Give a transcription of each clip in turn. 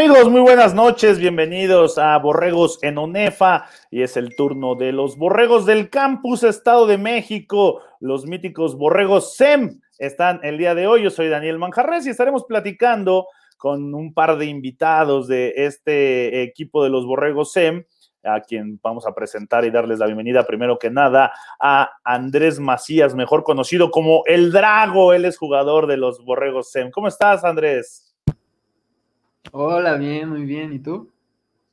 Amigos, muy buenas noches, bienvenidos a Borregos en Onefa y es el turno de los Borregos del Campus Estado de México, los míticos Borregos SEM están el día de hoy. Yo soy Daniel Manjarres y estaremos platicando con un par de invitados de este equipo de los Borregos SEM a quien vamos a presentar y darles la bienvenida primero que nada a Andrés Macías, mejor conocido como El Drago, él es jugador de los Borregos SEM. ¿Cómo estás, Andrés? Hola, bien, muy bien. ¿Y tú?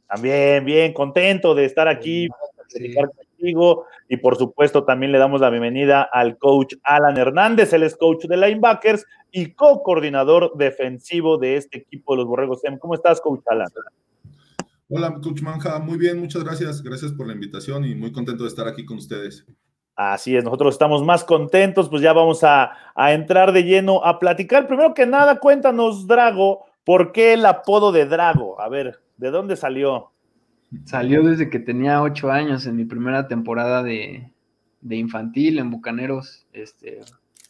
También, bien, contento de estar aquí, contigo. Y por supuesto, también le damos la bienvenida al coach Alan Hernández, él es coach de linebackers y co-coordinador defensivo de este equipo de los Borregos SEM. ¿Cómo estás, coach Alan? Hola, coach Manja. Muy bien, muchas gracias. Gracias por la invitación y muy contento de estar aquí con ustedes. Así es, nosotros estamos más contentos, pues ya vamos a, a entrar de lleno a platicar. Primero que nada, cuéntanos, Drago, ¿Por qué el apodo de Drago? A ver, ¿de dónde salió? Salió desde que tenía ocho años, en mi primera temporada de, infantil en Bucaneros. Este,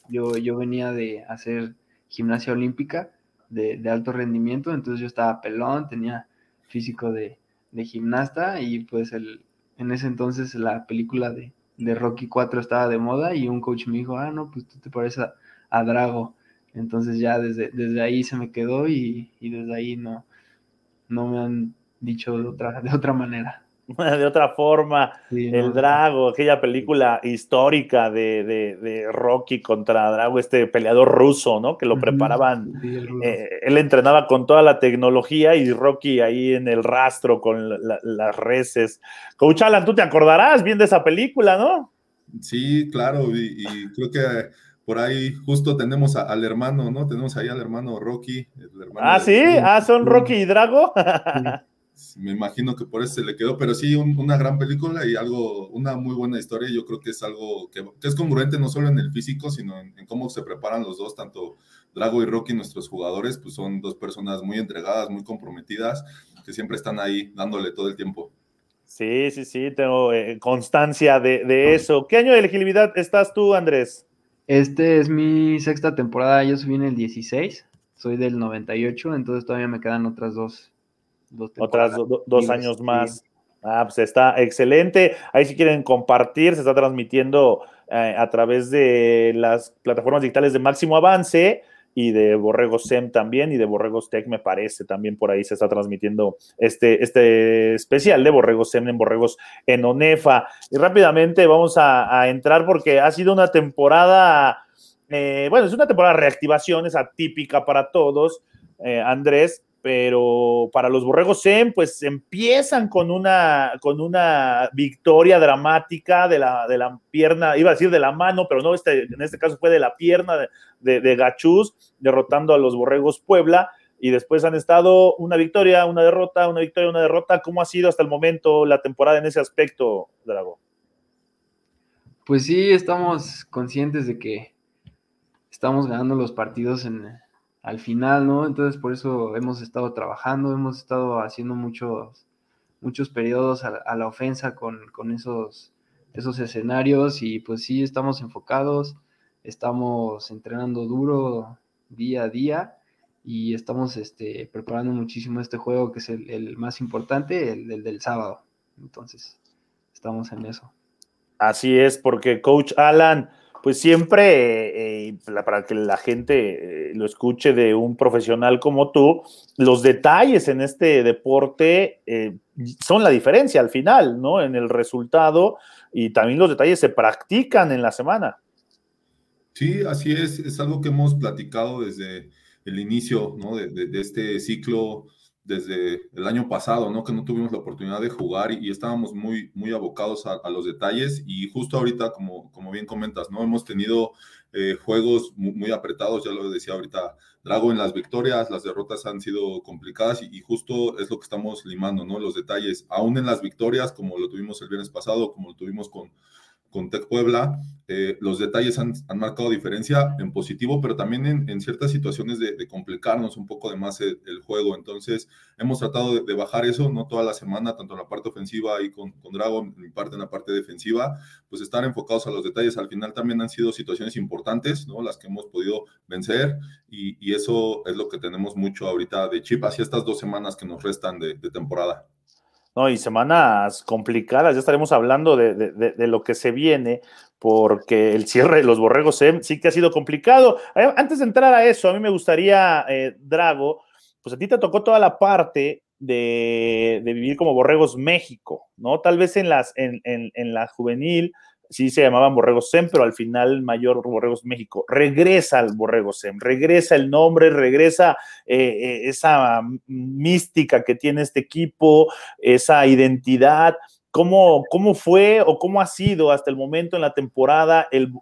yo, yo venía de hacer gimnasia olímpica de, alto rendimiento, entonces yo estaba pelón, tenía físico de, gimnasta y pues el, en ese entonces la película de, Rocky 4 estaba de moda y un coach me dijo, ah, no, pues tú te pareces a Drago. Entonces ya desde, desde ahí se me quedó y, desde ahí no, no me han dicho de otra, de otra manera. De otra forma, el Drago, aquella película histórica de, Rocky contra Drago, este peleador ruso, ¿no? Que lo preparaban, eh, él entrenaba con toda la tecnología y Rocky ahí en el rastro con las reses. Coach Alan, tú te acordarás bien de esa película, ¿no? Sí, claro, y creo que por ahí justo tenemos al hermano, ¿no? Tenemos ahí al hermano Rocky. ah, sí, ah, son Rocky y Drago. Me imagino que por eso se le quedó, pero sí, una gran película y algo, una muy buena historia. Yo creo que es algo que, es congruente no solo en el físico, sino en, cómo se preparan los dos, tanto Drago y Rocky, nuestros jugadores, pues son dos personas muy entregadas, muy comprometidas, que siempre están ahí dándole todo el tiempo. Sí, sí, sí, tengo eh, constancia de, de eso. ¿Qué año de elegibilidad estás tú, Andrés? Este es mi sexta temporada, yo subí en el 16, soy del 98, entonces todavía me quedan otras dos. dos otras dos años más. Ah, pues está excelente. Ahí si quieren compartir, se está transmitiendo eh, a través de las plataformas digitales de Máximo Avance y de Borregos SEM también y de Borregos Tech me parece también por ahí se está transmitiendo este, este especial de Borregos SEM en Borregos en Onefa. Y rápidamente vamos a, entrar porque ha sido una temporada, eh, bueno, es una temporada de reactivación, es atípica para todos, eh, Andrés, pero para los Borregos SEM, pues empiezan con una, con una victoria dramática de la, de la pierna, iba a decir de la mano, pero no, este, en este caso fue de la pierna de, de, Gachús, derrotando a los Borregos Puebla, y después han estado una victoria, una derrota, una victoria, una derrota. ¿Cómo ha sido hasta el momento la temporada en ese aspecto, Drago? Pues sí, estamos conscientes de que estamos ganando los partidos en, al final, ¿no? Entonces por eso hemos estado trabajando, hemos estado haciendo muchos, muchos periodos a, la ofensa con, esos, esos escenarios y pues sí, estamos enfocados, estamos entrenando duro día a día y estamos este, preparando muchísimo este juego que es el, más importante, el del sábado. Entonces, estamos en eso. Así es, porque coach Alan, pues siempre, eh, para que la gente eh, lo escuche de un profesional como tú, los detalles en este deporte eh, son la diferencia al final, ¿no? En el resultado y también los detalles se practican en la semana. Sí, así es, es algo que hemos platicado desde el inicio, ¿no? de este ciclo desde el año pasado, ¿no? Que no tuvimos la oportunidad de jugar y, estábamos muy, muy abocados a, los detalles y justo ahorita, como, como bien comentas, ¿no? Hemos tenido eh, juegos muy, apretados, ya lo decía ahorita Drago, en las victorias, las derrotas han sido complicadas y, justo es lo que estamos limando, ¿no? Los detalles, aún en las victorias, como lo tuvimos el viernes pasado, como lo tuvimos con, con Tec Puebla, eh, los detalles han, marcado diferencia en positivo, pero también en, ciertas situaciones de, complicarnos un poco más el, juego. Entonces, hemos tratado de, bajar eso, no toda la semana, tanto en la parte ofensiva y con, con mi parte en la parte defensiva, pues estar enfocados a los detalles. Al final también han sido situaciones importantes, ¿no? Las que hemos podido vencer y, eso es lo que tenemos mucho ahorita de chip hacia estas dos semanas que nos restan de temporada. No, y semanas complicadas, ya estaremos hablando de, de, lo que se viene, porque el cierre de los borregos sí que ha sido complicado. Eh, antes de entrar a eso, a mí me gustaría, eh, Drago, pues a ti te tocó toda la parte de, vivir como Borregos México, ¿no? Tal vez en, las, en, en, en la juvenil sí se llamaban Borregos SEM, pero al final el mayor Borregos México. Regresa al Borrego SEM, regresa el nombre, regresa eh, eh, esa mística que tiene este equipo, esa identidad. ¿Cómo, ¿Cómo fue o cómo ha sido hasta el momento en la temporada el,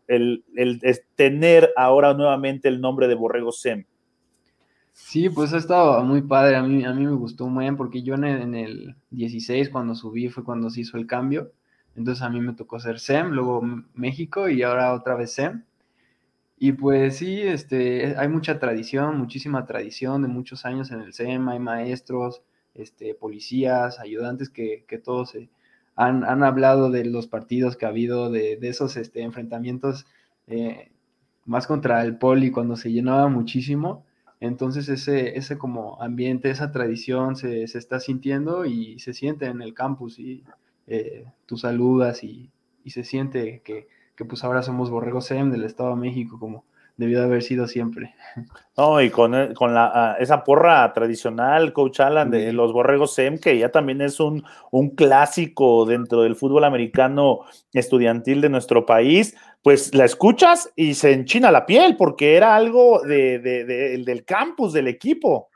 tener ahora nuevamente el nombre de Borregos SEM? Sí, pues ha estado muy padre. A mí, a mí me gustó muy bien porque yo en el, en el 16, cuando subí, fue cuando se hizo el cambio entonces a mí me tocó ser SEM, luego México y ahora otra vez SEM. Y pues sí, este, hay mucha tradición, muchísima tradición de muchos años en el SEM, hay maestros, este, policías, ayudantes que, todos han, hablado de los partidos que ha habido, de, esos este, enfrentamientos eh, más contra el poli cuando se llenaba muchísimo. Entonces ese, ese como ambiente, esa tradición se, se está sintiendo y se siente en el campus y eh, tú saludas y, se siente que, pues ahora somos Borregos SEM del Estado de México como debió de haber sido siempre. No, y con, eh, con la, ah, esa porra tradicional, Coach Alan, de los Borregos SEM, que ya también es un, un clásico dentro del fútbol americano estudiantil de nuestro país, pues la escuchas y se enchina la piel porque era algo de, del campus, del equipo.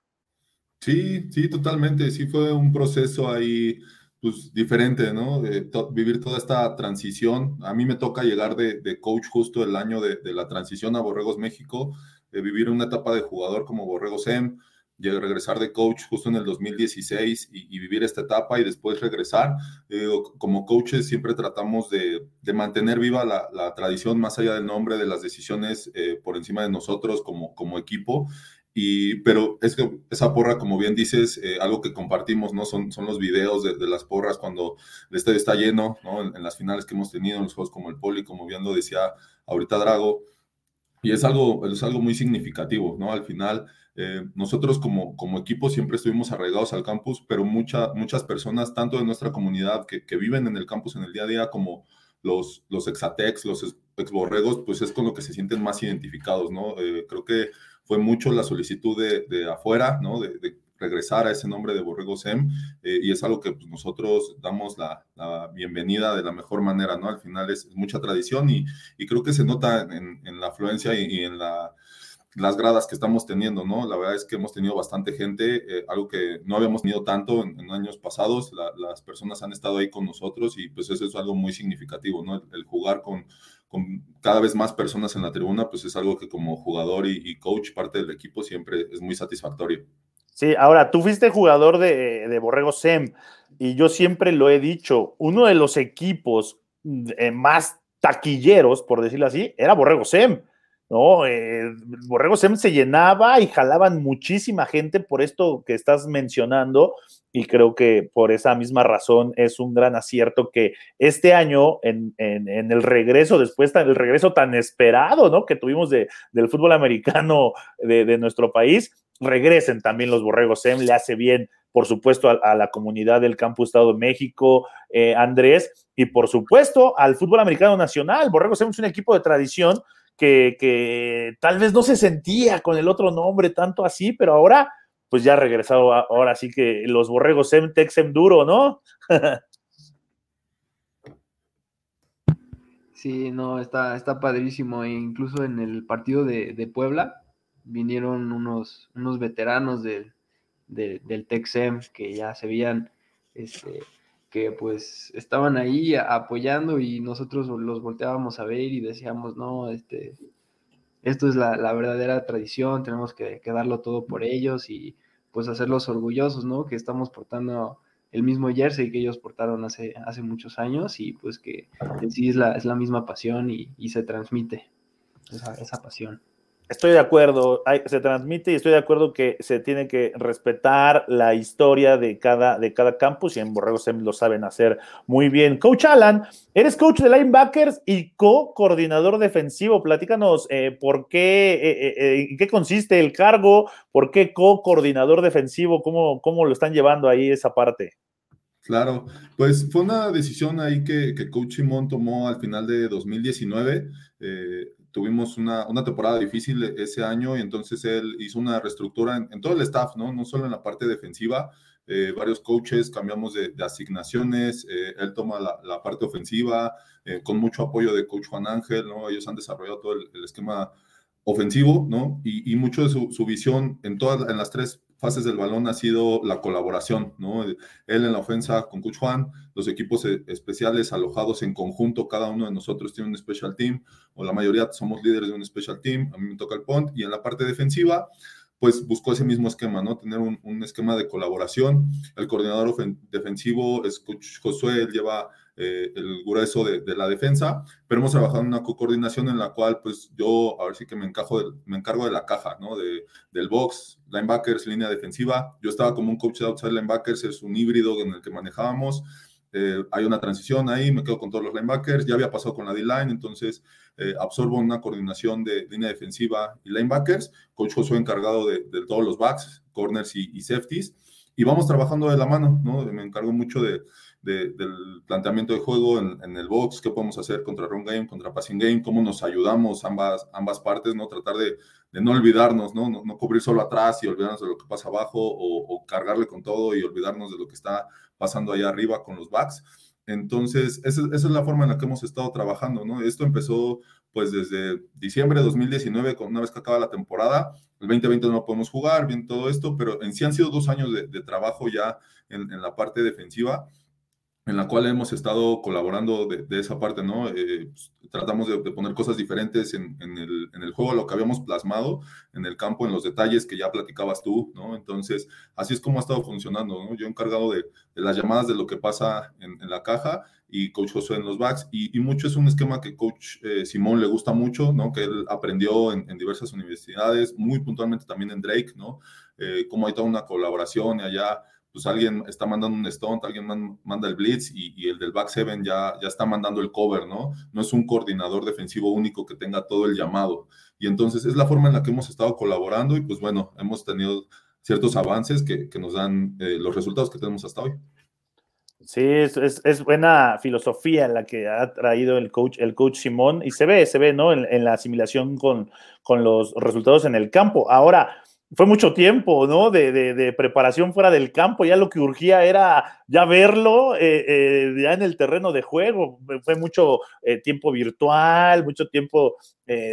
Sí, sí, totalmente. Sí fue un proceso ahí pues diferente, ¿no? De vivir toda esta transición. A mí me toca llegar de, coach justo el año de, la transición a Borregos México, de vivir una etapa de jugador como Borregos M, de regresar de coach justo en el 2016 y, vivir esta etapa y después regresar. como coaches siempre tratamos de, mantener viva la, tradición más allá del nombre, de las decisiones eh, por encima de nosotros como, como equipo pero es que esa porra, como bien dices, eh, algo que compartimos, ¿no? Son, son los videos de, las porras cuando el estadio está lleno, ¿no? En, las finales que hemos tenido, en los juegos como el Poli, como bien lo decía ahorita Drago. Y es algo, es algo muy significativo, ¿no? Al final, eh, nosotros como, como equipo siempre estuvimos arraigados al campus, pero mucha, muchas personas, tanto de nuestra comunidad que, que viven en el campus en el día a día, como los, los exatex, los exborregos, pues es con lo que se sienten más identificados, ¿no? Eh, creo que fue mucho la solicitud de, afuera, ¿no? De, regresar a ese nombre de Borrego SEM eh, y es algo que pues, nosotros damos la, bienvenida de la mejor manera, ¿no? Al final es, mucha tradición y, creo que se nota en, la afluencia y, en la, las gradas que estamos teniendo, ¿no? La verdad es que hemos tenido bastante gente, eh, algo que no habíamos tenido tanto en, años pasados, las personas han estado ahí con nosotros y pues eso es algo muy significativo, ¿no? el jugar con con cada vez más personas en la tribuna, pues es algo que como jugador y, coach, parte del equipo, siempre es muy satisfactorio. Sí, ahora tú fuiste jugador de, de Borrego SEM y yo siempre lo he dicho, uno de los equipos eh, más taquilleros, por decirlo así, era Borrego SEM. ¿no? Eh, Borrego SEM se llenaba y jalaban muchísima gente por esto que estás mencionando y creo que por esa misma razón es un gran acierto que este año en, el regreso, después del regreso tan esperado, ¿no? Que tuvimos de, del fútbol americano de, nuestro país, regresen también los Borregos SEM, le hace bien por supuesto, a, la comunidad del Campus Estado de México, eh, Andrés, y por supuesto al fútbol americano nacional. Borregos SEM es un equipo de tradición que, tal vez no se sentía con el otro nombre tanto así, pero ahora pues ya ha regresado, ahora sí que los borregos Sem Sem duro, ¿no? sí, no, está, está padrísimo. E incluso en el partido de, Puebla vinieron unos, unos veteranos del Texem que ya se veían este, que pues estaban ahí apoyando y nosotros los volteábamos a ver y decíamos, no, este, esto es la, verdadera tradición, tenemos que, darlo todo por ellos y pues hacerlos orgullosos, ¿no? Que estamos portando el mismo jersey que ellos portaron hace, hace muchos años y pues que en sí es la, es la misma pasión y, se transmite esa, esa pasión. Estoy de acuerdo, se transmite y estoy de acuerdo que se tiene que respetar la historia de cada, de cada campus y en Borrego Sem lo saben hacer muy bien. Coach Alan, eres coach de linebackers y co-coordinador defensivo. Platícanos eh, por qué, eh, eh, en qué consiste el cargo, por qué co-coordinador defensivo, cómo, cómo lo están llevando ahí esa parte. Claro, pues fue una decisión ahí que, que Coach Simón tomó al final de 2019. Eh, tuvimos una, una, temporada difícil ese año y entonces él hizo una reestructura en, todo el staff, ¿no? No solo en la parte defensiva, eh, varios coaches cambiamos de, asignaciones, eh, él toma la, la parte ofensiva, eh, con mucho apoyo de coach Juan Ángel, ¿no? Ellos han desarrollado todo el, esquema ofensivo, ¿no? Y, y mucho de su, su, visión en todas, en las tres fases del balón ha sido la colaboración, ¿no? Él en la ofensa con Coach los equipos e, especiales alojados en conjunto, cada uno de nosotros tiene un special team, o la mayoría somos líderes de un special team, a mí me toca el punt, y en la parte defensiva, pues buscó ese mismo esquema, ¿no? Tener un, un esquema de colaboración. El coordinador defensivo es Coach Josué, él lleva eh, el grueso de, la defensa, pero hemos trabajado en una coordinación en la cual pues yo a ver si que me, encajo me encargo de la caja, ¿no? De, del box, linebackers, línea defensiva. Yo estaba como un coach de outside linebackers, es un híbrido en el que manejábamos. Eh, hay una transición ahí, me quedo con todos los linebackers, ya había pasado con la D-line, entonces eh, absorbo una coordinación de línea defensiva y linebackers, coach Josué encargado de, todos los backs, corners y, y, safeties, y vamos trabajando de la mano, ¿no? Me encargo mucho de, del planteamiento de juego en, el box, qué podemos hacer contra run game, contra passing game, cómo nos ayudamos ambas, ambas partes, ¿no? Tratar de, no olvidarnos, ¿no? ¿no? cubrir solo atrás y olvidarnos de lo que pasa abajo o, cargarle con todo y olvidarnos de lo que está pasando allá arriba con los backs. Entonces, esa, esa, es la forma en la que hemos estado trabajando, ¿no? Esto empezó pues desde diciembre de 2019, con una vez que acaba la temporada, el 2020 no podemos jugar, bien todo esto, pero en sí han sido dos años de, trabajo ya en, en, la parte defensiva en la cual hemos estado colaborando de, esa parte, ¿no? Eh, pues, tratamos de, poner cosas diferentes en, el, en, el, juego, lo que habíamos plasmado en el campo, en los detalles que ya platicabas tú, ¿no? Entonces, así es como ha estado funcionando, ¿no? Yo encargado de, las llamadas de lo que pasa en, la caja y Coach Josué en los backs, y, mucho es un esquema que Coach eh, Simón le gusta mucho, ¿no? Que él aprendió en, diversas universidades, muy puntualmente también en Drake, ¿no? Eh, como hay toda una colaboración y allá pues alguien está mandando un stunt, alguien manda el blitz y, el del back seven ya, está mandando el cover, ¿no? No es un coordinador defensivo único que tenga todo el llamado. Y entonces es la forma en la que hemos estado colaborando y pues bueno, hemos tenido ciertos avances que, nos dan eh, los resultados que tenemos hasta hoy. Sí, es, es, buena filosofía la que ha traído el coach, el coach Simón y se ve, se ve, ¿no? En, en la asimilación con, con los resultados en el campo. Ahora, fue mucho tiempo, ¿no? De, preparación fuera del campo, ya lo que urgía era ya verlo eh, eh, ya en el terreno de juego, fue mucho eh, tiempo virtual, mucho tiempo,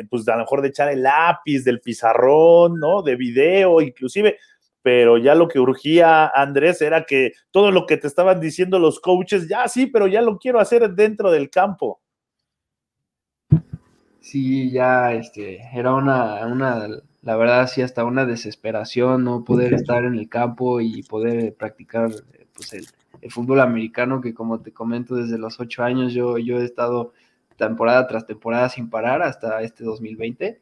pues a lo mejor de echar el lápiz, del pizarrón, ¿no? De video, inclusive, pero ya lo que urgía, Andrés, era que todo lo que te estaban diciendo los coaches, ya sí, pero ya lo quiero hacer dentro del campo. Sí, ya, este, era una, una la verdad sí hasta una desesperación no poder estar en el campo y poder practicar pues, el, fútbol americano que como te comento desde los ocho años yo, yo he estado temporada tras temporada sin parar hasta este 2020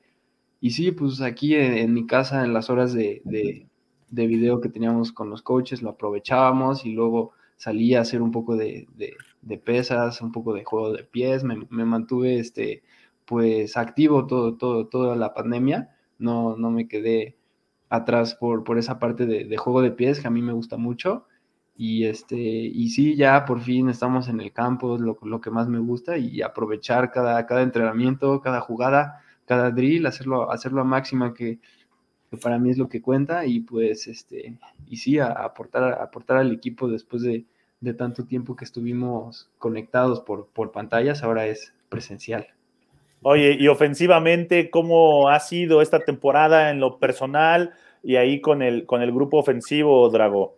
y sí pues aquí en, mi casa en las horas de, de, video que teníamos con los coaches lo aprovechábamos y luego salía a hacer un poco de, de pesas un poco de juego de pies me, me mantuve este pues activo todo, todo, toda la pandemia no, no me quedé atrás por, por esa parte de, juego de pies que a mí me gusta mucho. Y, este, y sí, ya por fin estamos en el campo, lo, lo que más me gusta, y aprovechar cada, cada entrenamiento, cada jugada, cada drill, hacerlo, hacerlo a máxima que, para mí es lo que cuenta y pues este y sí aportar aportar al equipo después de, de, tanto tiempo que estuvimos conectados por, por pantallas ahora es presencial Oye, y ofensivamente, ¿cómo ha sido esta temporada en lo personal y ahí con el, con el grupo ofensivo, Drago?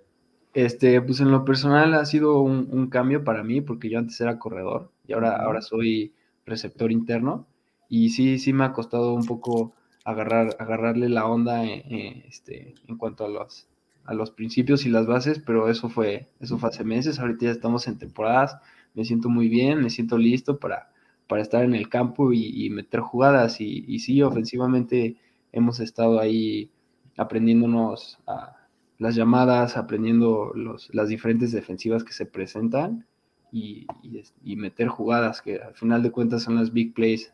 Este, pues en lo personal ha sido un, cambio para mí, porque yo antes era corredor y ahora, ahora soy receptor interno. Y sí, sí me ha costado un poco agarrar, agarrarle la onda eh, eh, este, en cuanto a los, a los principios y las bases, pero eso fue, eso fue hace meses, ahorita ya estamos en temporadas, me siento muy bien, me siento listo para, para estar en el campo y, meter jugadas. Y, y, sí, ofensivamente hemos estado ahí aprendiéndonos a las llamadas, aprendiendo los, las diferentes defensivas que se presentan y, y, meter jugadas, que al final de cuentas son las big plays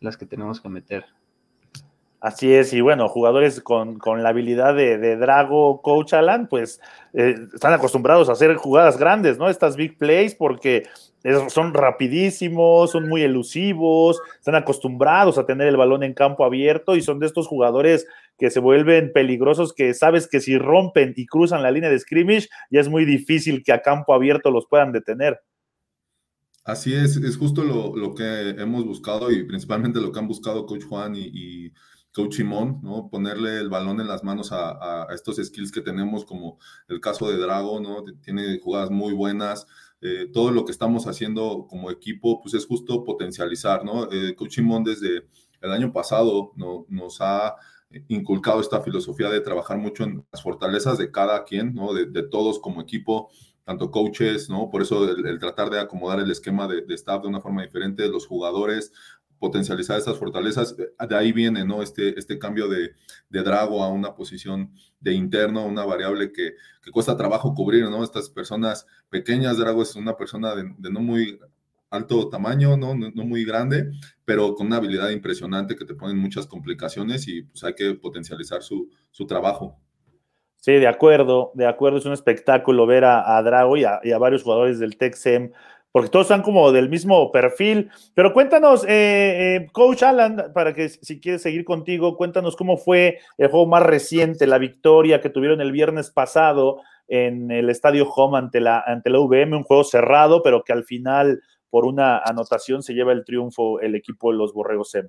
las que tenemos que meter. Así es, y bueno, jugadores con, la habilidad de, Drago, Coach Alan, pues eh, están acostumbrados a hacer jugadas grandes, ¿no? Estas big plays, porque son rapidísimos, son muy elusivos, están acostumbrados a tener el balón en campo abierto y son de estos jugadores que se vuelven peligrosos, que sabes que si rompen y cruzan la línea de scrimmage, ya es muy difícil que a campo abierto los puedan detener. Así es, es justo lo, que hemos buscado y principalmente lo que han buscado Coach Juan y Coach Simón, ¿no? Ponerle el balón en las manos a, estos skills que tenemos, como el caso de Drago, ¿no? Tiene jugadas muy buenas. Eh, todo lo que estamos haciendo como equipo, pues es justo potencializar, ¿no? Eh, Coach desde el año pasado no, nos ha inculcado esta filosofía de trabajar mucho en las fortalezas de cada quien, ¿no? De, todos como equipo, tanto coaches, ¿no? Por eso el, tratar de acomodar el esquema de, de, staff de una forma diferente, los jugadores, potencializar esas fortalezas. De ahí viene ¿no? este, este cambio de, de Drago a una posición de interno, una variable que, que, cuesta trabajo cubrir, ¿no? Estas personas pequeñas, Drago es una persona de, no muy alto tamaño, ¿no? ¿no? muy grande, pero con una habilidad impresionante que te ponen muchas complicaciones y pues hay que potencializar su, su trabajo. Sí, de acuerdo, de acuerdo, es un espectáculo ver a, Drago y a, y a, varios jugadores del Texem porque todos están como del mismo perfil. Pero cuéntanos, eh, eh, Coach Alan, para que si quieres seguir contigo, cuéntanos cómo fue el juego más reciente, la victoria que tuvieron el viernes pasado en el Estadio Home ante la, ante la UVM, un juego cerrado, pero que al final, por una anotación, se lleva el triunfo el equipo de los Borregos SEM.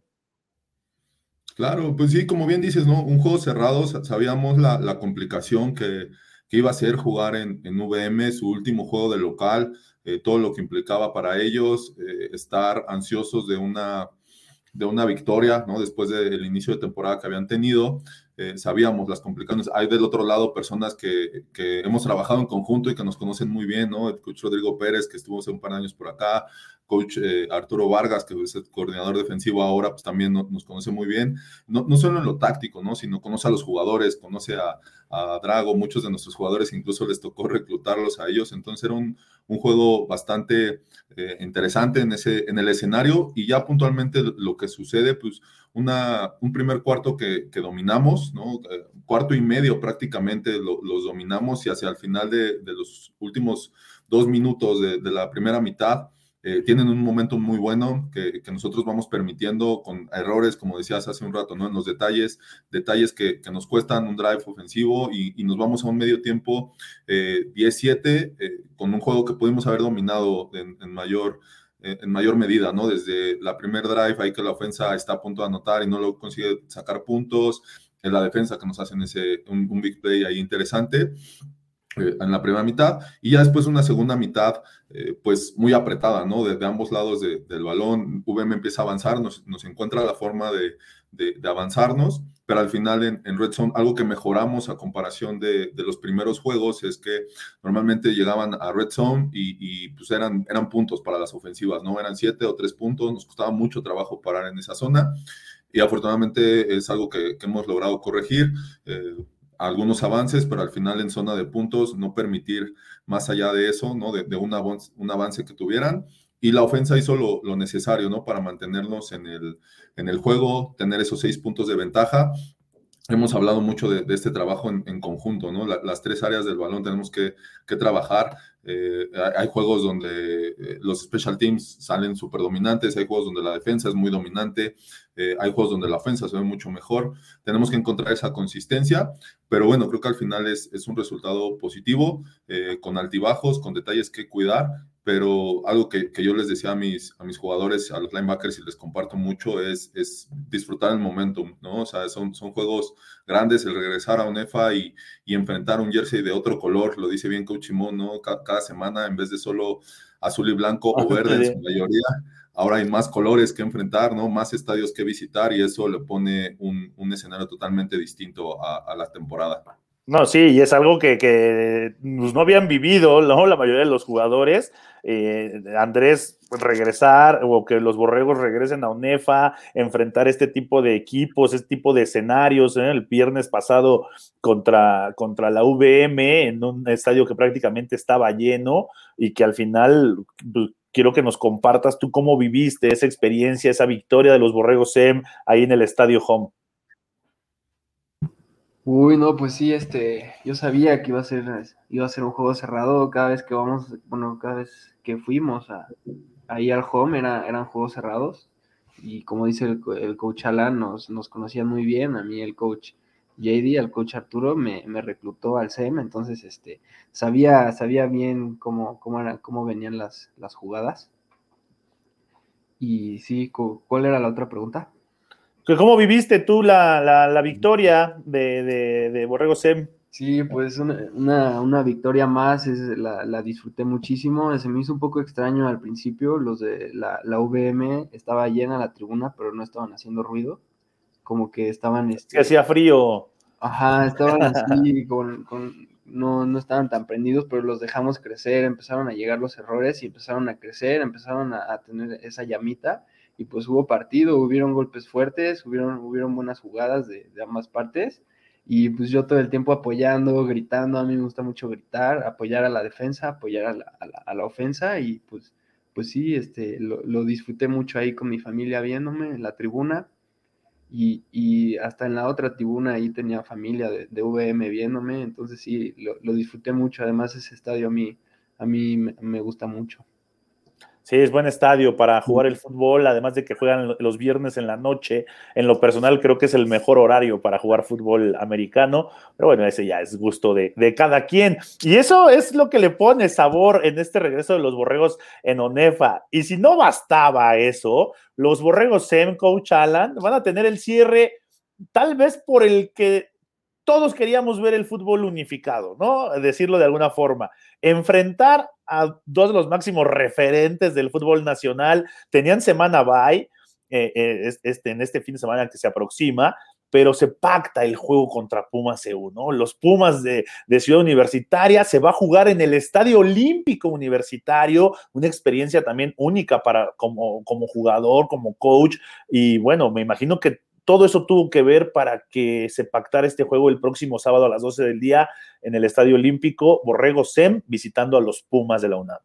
Claro, pues sí, como bien dices, ¿no? Un juego cerrado, sabíamos la, complicación que, iba a ser jugar en, en VM, su último juego de local eh, todo lo que implicaba para ellos, eh, estar ansiosos de una, de una victoria, ¿no? Después del inicio de temporada que habían tenido, eh, sabíamos las complicaciones. Hay del otro lado personas que, que, hemos trabajado en conjunto y que nos conocen muy bien, ¿no? El coach Rodrigo Pérez, que estuvo hace un par de años por acá, coach eh, Arturo Vargas, que es el coordinador defensivo ahora, pues también nos conoce muy bien, no, no, solo en lo táctico, ¿no? sino conoce a los jugadores, conoce a, a, Drago, muchos de nuestros jugadores incluso les tocó reclutarlos a ellos, entonces era un, un juego bastante eh, interesante en, ese, en el escenario y ya puntualmente lo que sucede, pues una, un primer cuarto que, que dominamos, ¿no? Eh, cuarto y medio prácticamente los dominamos y hacia el final de, los últimos dos minutos de la primera mitad, eh, tienen un momento muy bueno que, nosotros vamos permitiendo con errores, como decías hace un rato, ¿no? En los detalles, detalles que, nos cuestan un drive ofensivo y, nos vamos a un medio tiempo 10-7 eh, eh, con un juego que pudimos haber dominado en, mayor en mayor medida, ¿no? Desde la primer drive, ahí que la ofensa está a punto de anotar y no lo consigue sacar puntos, en la defensa que nos hacen ese, un, un big play ahí interesante. Eh, en la primera mitad y ya después una segunda mitad eh, pues muy apretada, ¿no? De, ambos lados del balón, VM empieza a avanzar, nos, encuentra la forma de, avanzarnos, pero al final en, Red Zone algo que mejoramos a comparación de, los primeros juegos es que normalmente llegaban a Red Zone y, pues eran, eran puntos para las ofensivas, ¿no? Eran siete o tres puntos, nos costaba mucho trabajo parar en esa zona y afortunadamente es algo que, hemos logrado corregir. Eh, algunos avances, pero al final en zona de puntos no permitir más allá de eso, ¿no? De, un, avance, un, avance, que tuvieran. Y la ofensa hizo lo, necesario, ¿no? Para mantenernos en el, en el juego, tener esos seis puntos de ventaja hemos hablado mucho de, este trabajo en, conjunto, ¿no? las tres áreas del balón tenemos que, trabajar. Eh, hay juegos donde eh, los special teams salen súper dominantes, hay juegos donde la defensa es muy dominante, eh, hay juegos donde la ofensa se ve mucho mejor. Tenemos que encontrar esa consistencia, pero bueno, creo que al final es, es un resultado positivo, con altibajos, con detalles que cuidar pero algo que, que, yo les decía a mis, a mis jugadores, a los linebackers, y les comparto mucho, es, es disfrutar el momentum, ¿no? O sea, son, son juegos grandes, el regresar a UNEFA y, y enfrentar un jersey de otro color, lo dice bien Coach Simón, ¿no? Cada, semana, en vez de solo azul y blanco o verde en su mayoría, ahora hay más colores que enfrentar, ¿no? Más estadios que visitar y eso le pone un, un escenario totalmente distinto a, a la temporada. No, sí, y es algo que, que pues, no habían vivido ¿no? la mayoría de los jugadores. Eh, Andrés regresar o que los borregos regresen a UNEFA, enfrentar este tipo de equipos, este tipo de escenarios. ¿eh? El viernes pasado contra, contra la VM en un estadio que prácticamente estaba lleno y que al final pues, quiero que nos compartas tú cómo viviste esa experiencia, esa victoria de los borregos SEM ahí en el estadio Home. Uy, no, pues sí, este, yo sabía que iba a ser, iba a ser un juego cerrado cada vez que vamos, bueno, cada vez que fuimos a, ahí al home era, eran juegos cerrados y como dice el, coach Alan, nos, nos conocía muy bien, a mí el coach JD, el coach Arturo, me, me reclutó al SEM, entonces este, sabía, sabía bien cómo, cómo, era, cómo venían las, las jugadas. Y sí, ¿cuál era la otra pregunta? ¿Cómo viviste tú la, victoria de, de, Borrego Sem? Sí, pues una, una, victoria más, es, la, disfruté muchísimo. Se me hizo un poco extraño al principio, los de la, la VM estaba llena la tribuna, pero no estaban haciendo ruido. Como que estaban... Este, hacía frío. Ajá, estaban así, con, no, no estaban tan prendidos, pero los dejamos crecer, empezaron a llegar los errores y empezaron a crecer, empezaron a, a tener esa llamita y pues hubo partido, hubieron golpes fuertes, hubieron, hubieron buenas jugadas de, ambas partes y pues yo todo el tiempo apoyando, gritando, a mí me gusta mucho gritar, apoyar a la defensa, apoyar a la, a la, ofensa y pues, pues sí, este, lo, disfruté mucho ahí con mi familia viéndome en la tribuna y, hasta en la otra tribuna ahí tenía familia de, de VM viéndome, entonces sí, lo, disfruté mucho, además ese estadio a mí, a mí me gusta mucho. Sí, es buen estadio para jugar el fútbol, además de que juegan los viernes en la noche. En lo personal creo que es el mejor horario para jugar fútbol americano, pero bueno, ese ya es gusto de, cada quien. Y eso es lo que le pone sabor en este regreso de los borregos en Onefa. Y si no bastaba eso, los borregos Sem, Coach Alan, van a tener el cierre tal vez por el que todos queríamos ver el fútbol unificado, ¿no? Decirlo de alguna forma. Enfrentar a dos de los máximos referentes del fútbol nacional. Tenían semana bye eh, eh, este, en este fin de semana que se aproxima, pero se pacta el juego contra Pumas EU, ¿no? Los Pumas de, Ciudad Universitaria se va a jugar en el Estadio Olímpico Universitario, una experiencia también única para como jugador, como coach, y bueno, me imagino que todo eso tuvo que ver para que se pactara este juego el próximo sábado a las 12 del día en el Estadio Olímpico, Borrego Sem visitando a los Pumas de la UNAM.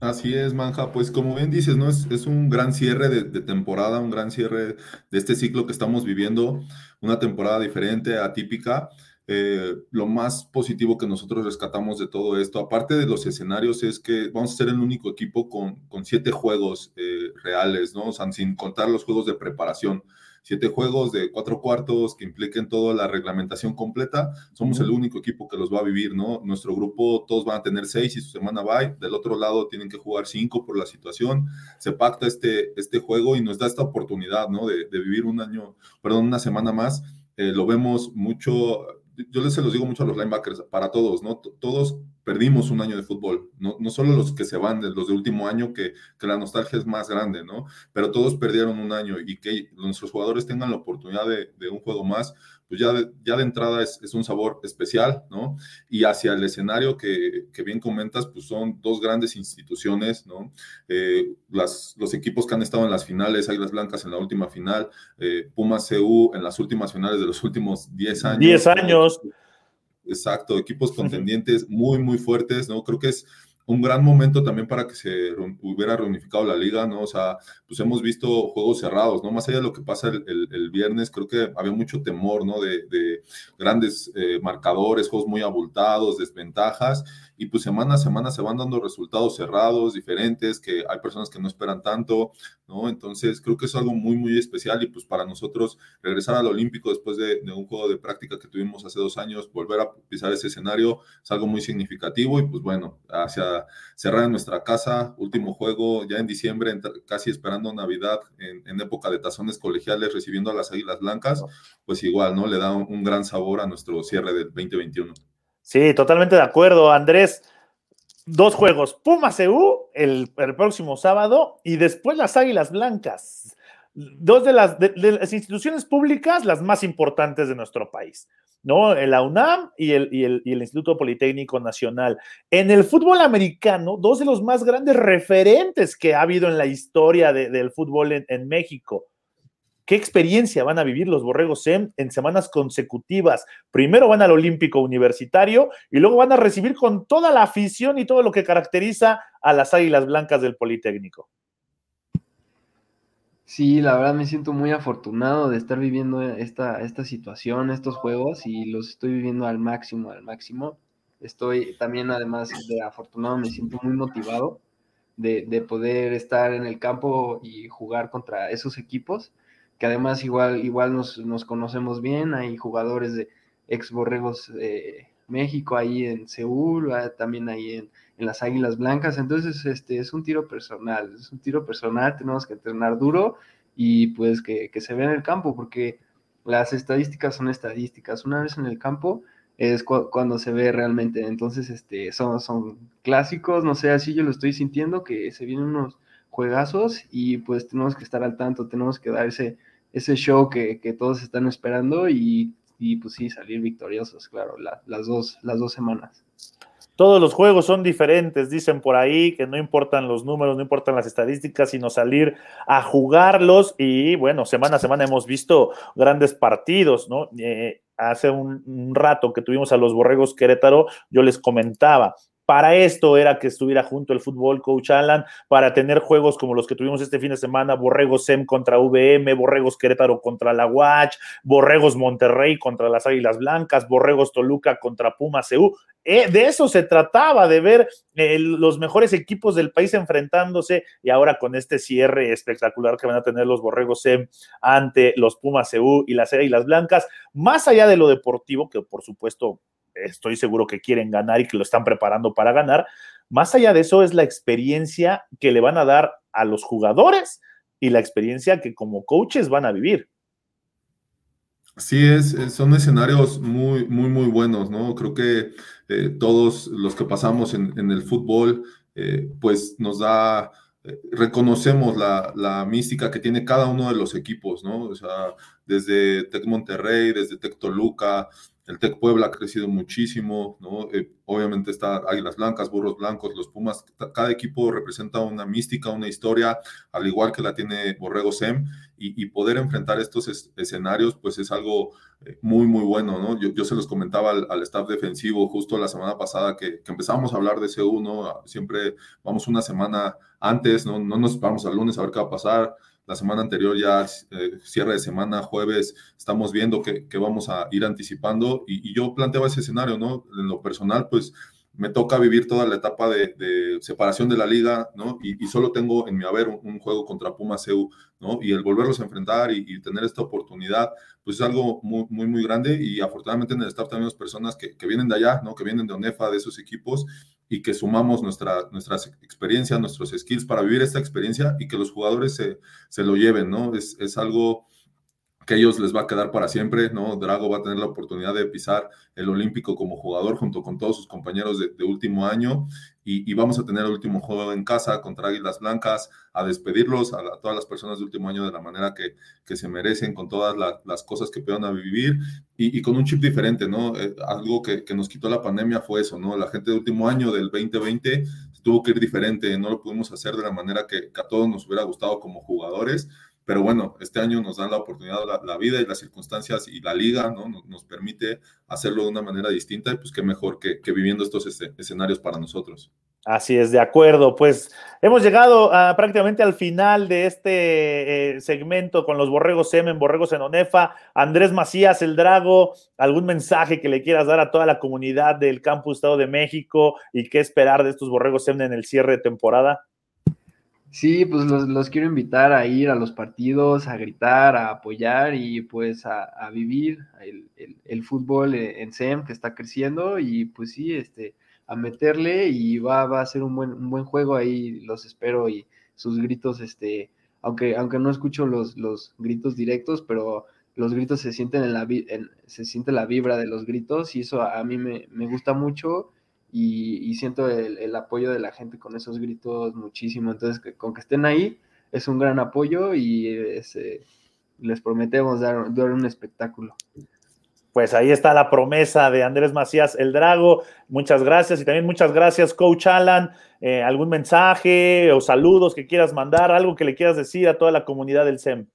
Así es, Manja. Pues como bien dices, ¿no? Es, es un gran cierre de, temporada, un gran cierre de este ciclo que estamos viviendo, una temporada diferente, atípica. Eh, lo más positivo que nosotros rescatamos de todo esto, aparte de los escenarios, es que vamos a ser el único equipo con, con siete juegos eh, reales, ¿no? O sea, sin contar los juegos de preparación. Siete juegos de cuatro cuartos que impliquen toda la reglamentación completa. Somos el único equipo que los va a vivir, ¿no? Nuestro grupo, todos van a tener seis y su semana va. Del otro lado tienen que jugar cinco por la situación. Se pacta este, este juego y nos da esta oportunidad, ¿no? De, de vivir un año, perdón, una semana más. Eh, lo vemos mucho yo les se los digo mucho a los linebackers, para todos, ¿no? Todos perdimos un año de fútbol, no, no solo los que se van, los de último año, que, que, la nostalgia es más grande, ¿no? Pero todos perdieron un año y que nuestros jugadores tengan la oportunidad de, de un juego más, pues ya de, ya de entrada es, es, un sabor especial, ¿no? Y hacia el escenario que, que bien comentas, pues son dos grandes instituciones, ¿no? Eh, las, los equipos que han estado en las finales, Águilas Blancas en la última final, eh, Pumas CU en las últimas finales de los últimos 10 años. 10 años. Exacto, equipos contendientes muy, muy fuertes, ¿no? Creo que es un gran momento también para que se hubiera reunificado la liga, ¿no? O sea, pues hemos visto juegos cerrados, ¿no? Más allá de lo que pasa el, viernes, creo que había mucho temor, ¿no? De, grandes eh, marcadores, juegos muy abultados, desventajas, y pues semana a semana se van dando resultados cerrados, diferentes, que hay personas que no esperan tanto, ¿no? Entonces creo que es algo muy, muy especial y pues para nosotros regresar al Olímpico después de, un juego de práctica que tuvimos hace dos años, volver a pisar ese escenario es algo muy significativo y pues bueno, hacia cerrar en nuestra casa, último juego ya en diciembre, casi esperando Navidad en, época de tazones colegiales, recibiendo a las Águilas Blancas, pues igual, ¿no? Le da un gran sabor a nuestro cierre del 2021. Sí, totalmente de acuerdo, Andrés. Dos juegos, Pumas EU el, próximo sábado y después las Águilas Blancas. Dos de las, instituciones públicas, las más importantes de nuestro país. ¿no? La UNAM y el, y el, Instituto Politécnico Nacional. En el fútbol americano, dos de los más grandes referentes que ha habido en la historia del fútbol en, México. ¿Qué experiencia van a vivir los Borregos en semanas consecutivas? Primero van al Olímpico Universitario y luego van a recibir con toda la afición y todo lo que caracteriza a las Águilas Blancas del Politécnico. Sí, la verdad me siento muy afortunado de estar viviendo esta, esta situación, estos juegos, y los estoy viviendo al máximo, al máximo. Estoy también, además de afortunado, me siento muy motivado de, de poder estar en el campo y jugar contra esos equipos, que además igual, igual nos, nos conocemos bien, hay jugadores de ex Borregos de México ahí en Seúl, ah, también ahí en, en las Águilas Blancas. Entonces, este es un tiro personal, es un tiro personal, tenemos que entrenar duro y pues que, se vea en el campo, porque las estadísticas son estadísticas. Una vez en el campo es cuando se ve realmente. Entonces, este, son, son clásicos, no sé, así yo lo estoy sintiendo, que se vienen unos juegazos y pues tenemos que estar al tanto, tenemos que dar ese, ese show que, todos están esperando y, pues sí, salir victoriosos, claro, las, dos, las dos semanas. Todos los juegos son diferentes, dicen por ahí, que no importan los números, no importan las estadísticas, sino salir a jugarlos. Y bueno, semana a semana hemos visto grandes partidos, ¿no? Eh, hace un, un, rato que tuvimos a los Borregos Querétaro, yo les comentaba, para esto era que estuviera junto el fútbol, coach Alan, para tener juegos como los que tuvimos este fin de semana, Borregos SEM contra VM, Borregos Querétaro contra la Watch, Borregos Monterrey contra las Águilas Blancas, Borregos Toluca contra Puma CU. Eh, de eso se trataba, de ver eh, los mejores equipos del país enfrentándose y ahora con este cierre espectacular que van a tener los Borregos SEM ante los Pumas CU y las Águilas Blancas, más allá de lo deportivo, que por supuesto estoy seguro que quieren ganar y que lo están preparando para ganar. Más allá de eso es la experiencia que le van a dar a los jugadores y la experiencia que como coaches van a vivir. Sí, es, son escenarios muy, muy, muy buenos, ¿no? Creo que eh, todos los que pasamos en, el fútbol, eh, pues nos da, eh, reconocemos la, la, mística que tiene cada uno de los equipos, ¿no? O sea, desde Tec Monterrey, desde Tec Toluca, el Tec Puebla ha crecido muchísimo, ¿no? Eh, obviamente está Águilas Blancas, Burros Blancos, los Pumas. Cada equipo representa una mística, una historia, al igual que la tiene Borrego Sem. Y, poder enfrentar estos escenarios, pues es algo eh, muy, muy bueno, ¿no? Yo, se los comentaba al, staff defensivo justo la semana pasada que, que empezamos a hablar de ese uno. Siempre vamos una semana antes, ¿no? No nos vamos al lunes a ver qué va a pasar la semana anterior ya eh, cierre de semana, jueves, estamos viendo que, vamos a ir anticipando y, yo planteaba ese escenario, ¿no? En lo personal, pues me toca vivir toda la etapa de, separación de la liga, ¿no? Y, solo tengo en mi haber un, juego contra Puma CEU, ¿no? Y el volverlos a enfrentar y, tener esta oportunidad, pues es algo muy, muy, grande y afortunadamente en el staff tenemos personas que, que vienen de allá, ¿no? Que vienen de ONEFA, de esos equipos y que sumamos nuestra, nuestras experiencias, nuestros skills para vivir esta experiencia y que los jugadores se, se lo lleven, ¿no? Es, es algo que a ellos les va a quedar para siempre, ¿no? Drago va a tener la oportunidad de pisar el Olímpico como jugador junto con todos sus compañeros de, último año y, vamos a tener el último juego en casa contra Águilas Blancas, a despedirlos a, todas las personas de último año de la manera que, que se merecen, con todas las cosas que puedan vivir y, con un chip diferente, ¿no? Eh, algo que, que, nos quitó la pandemia fue eso, ¿no? La gente de último año del 2020 tuvo que ir diferente, no lo pudimos hacer de la manera que, que a todos nos hubiera gustado como jugadores pero bueno, este año nos dan la oportunidad, la, vida y las circunstancias y la liga ¿no? nos, permite hacerlo de una manera distinta y pues qué mejor que, viviendo estos escenarios para nosotros. Así es, de acuerdo. Pues hemos llegado prácticamente al final de este eh, segmento con los Borregos Semen, Borregos en Onefa. Andrés Macías, el Drago, ¿algún mensaje que le quieras dar a toda la comunidad del Campus Estado de México y qué esperar de estos Borregos Semen en el cierre de temporada? Sí, pues los, quiero invitar a ir a los partidos, a gritar, a apoyar y pues a, vivir el, fútbol en SEM que está creciendo y pues sí, este, a meterle y va, va a ser un buen, un buen juego ahí, los espero y sus gritos, este, aunque, aunque no escucho los, los gritos directos, pero los gritos se sienten en la, se siente la vibra de los gritos y eso a, mí me, me gusta mucho y, siento el, apoyo de la gente con esos gritos muchísimo. Entonces, con que estén ahí es un gran apoyo y les prometemos dar, dar un espectáculo. Pues ahí está la promesa de Andrés Macías el Drago. Muchas gracias y también muchas gracias, Coach Alan. Eh, ¿Algún mensaje o saludos que quieras mandar? ¿Algo que le quieras decir a toda la comunidad del SEM?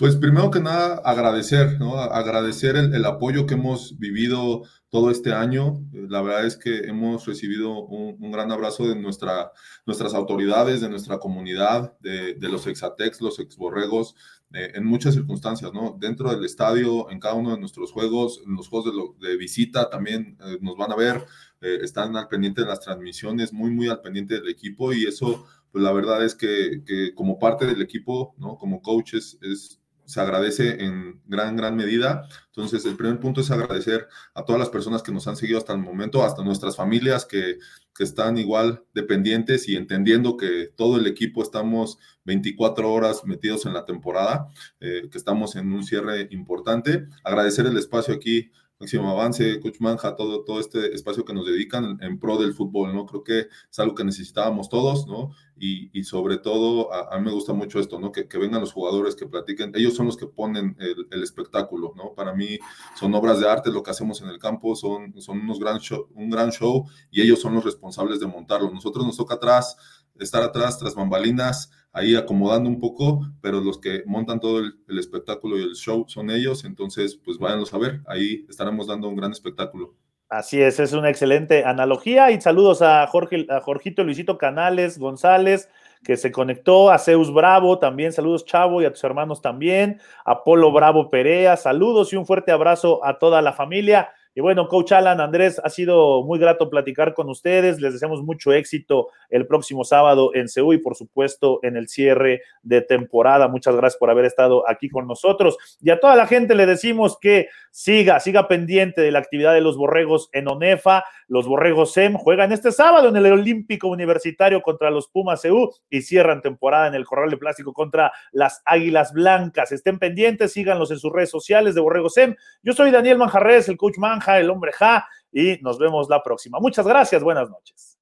Pues primero que nada, agradecer, ¿no? Agradecer el, apoyo que hemos vivido todo este año. La verdad es que hemos recibido un, gran abrazo de nuestra, nuestras autoridades, de nuestra comunidad, de, los exatex, los exborregos, eh, en muchas circunstancias, ¿no? Dentro del estadio, en cada uno de nuestros juegos, en los juegos de, visita también eh, nos van a ver, eh, están al pendiente de las transmisiones, muy, muy al pendiente del equipo y eso, pues la verdad es que, que como parte del equipo, ¿no? Como coaches, es se agradece en gran, gran medida. Entonces, el primer punto es agradecer a todas las personas que nos han seguido hasta el momento, hasta nuestras familias que, que están igual dependientes y entendiendo que todo el equipo estamos 24 horas metidos en la temporada, eh, que estamos en un cierre importante. Agradecer el espacio aquí máximo avance, Coach Manja, todo, todo este espacio que nos dedican en, pro del fútbol, ¿no? Creo que es algo que necesitábamos todos, ¿no? Y, y sobre todo, a, mí me gusta mucho esto, ¿no? Que, que, vengan los jugadores, que platiquen, ellos son los que ponen el, el, espectáculo, ¿no? Para mí son obras de arte lo que hacemos en el campo, son, son unos gran show, un gran show y ellos son los responsables de montarlo. Nosotros nos toca atrás, estar atrás, tras bambalinas, ahí acomodando un poco, pero los que montan todo el, espectáculo y el show son ellos, entonces pues váyanlos a ver, ahí estaremos dando un gran espectáculo. Así es, es una excelente analogía y saludos a Jorge, a Jorgito Luisito Canales González, que se conectó, a Zeus Bravo también, saludos Chavo y a tus hermanos también, a Bravo Perea, saludos y un fuerte abrazo a toda la familia. Y bueno, Coach Alan, Andrés, ha sido muy grato platicar con ustedes. Les deseamos mucho éxito el próximo sábado en Seúl y por supuesto en el cierre de temporada. Muchas gracias por haber estado aquí con nosotros. Y a toda la gente le decimos que siga, siga pendiente de la actividad de los borregos en ONEFA. Los borregos SEM juegan este sábado en el Olímpico Universitario contra los Pumas CEU y cierran temporada en el Corral de Plástico contra las Águilas Blancas. Estén pendientes, síganlos en sus redes sociales de Borregos SEM. Yo soy Daniel Manjarres, el coach Man el hombre Ja, y nos vemos la próxima. Muchas gracias, buenas noches.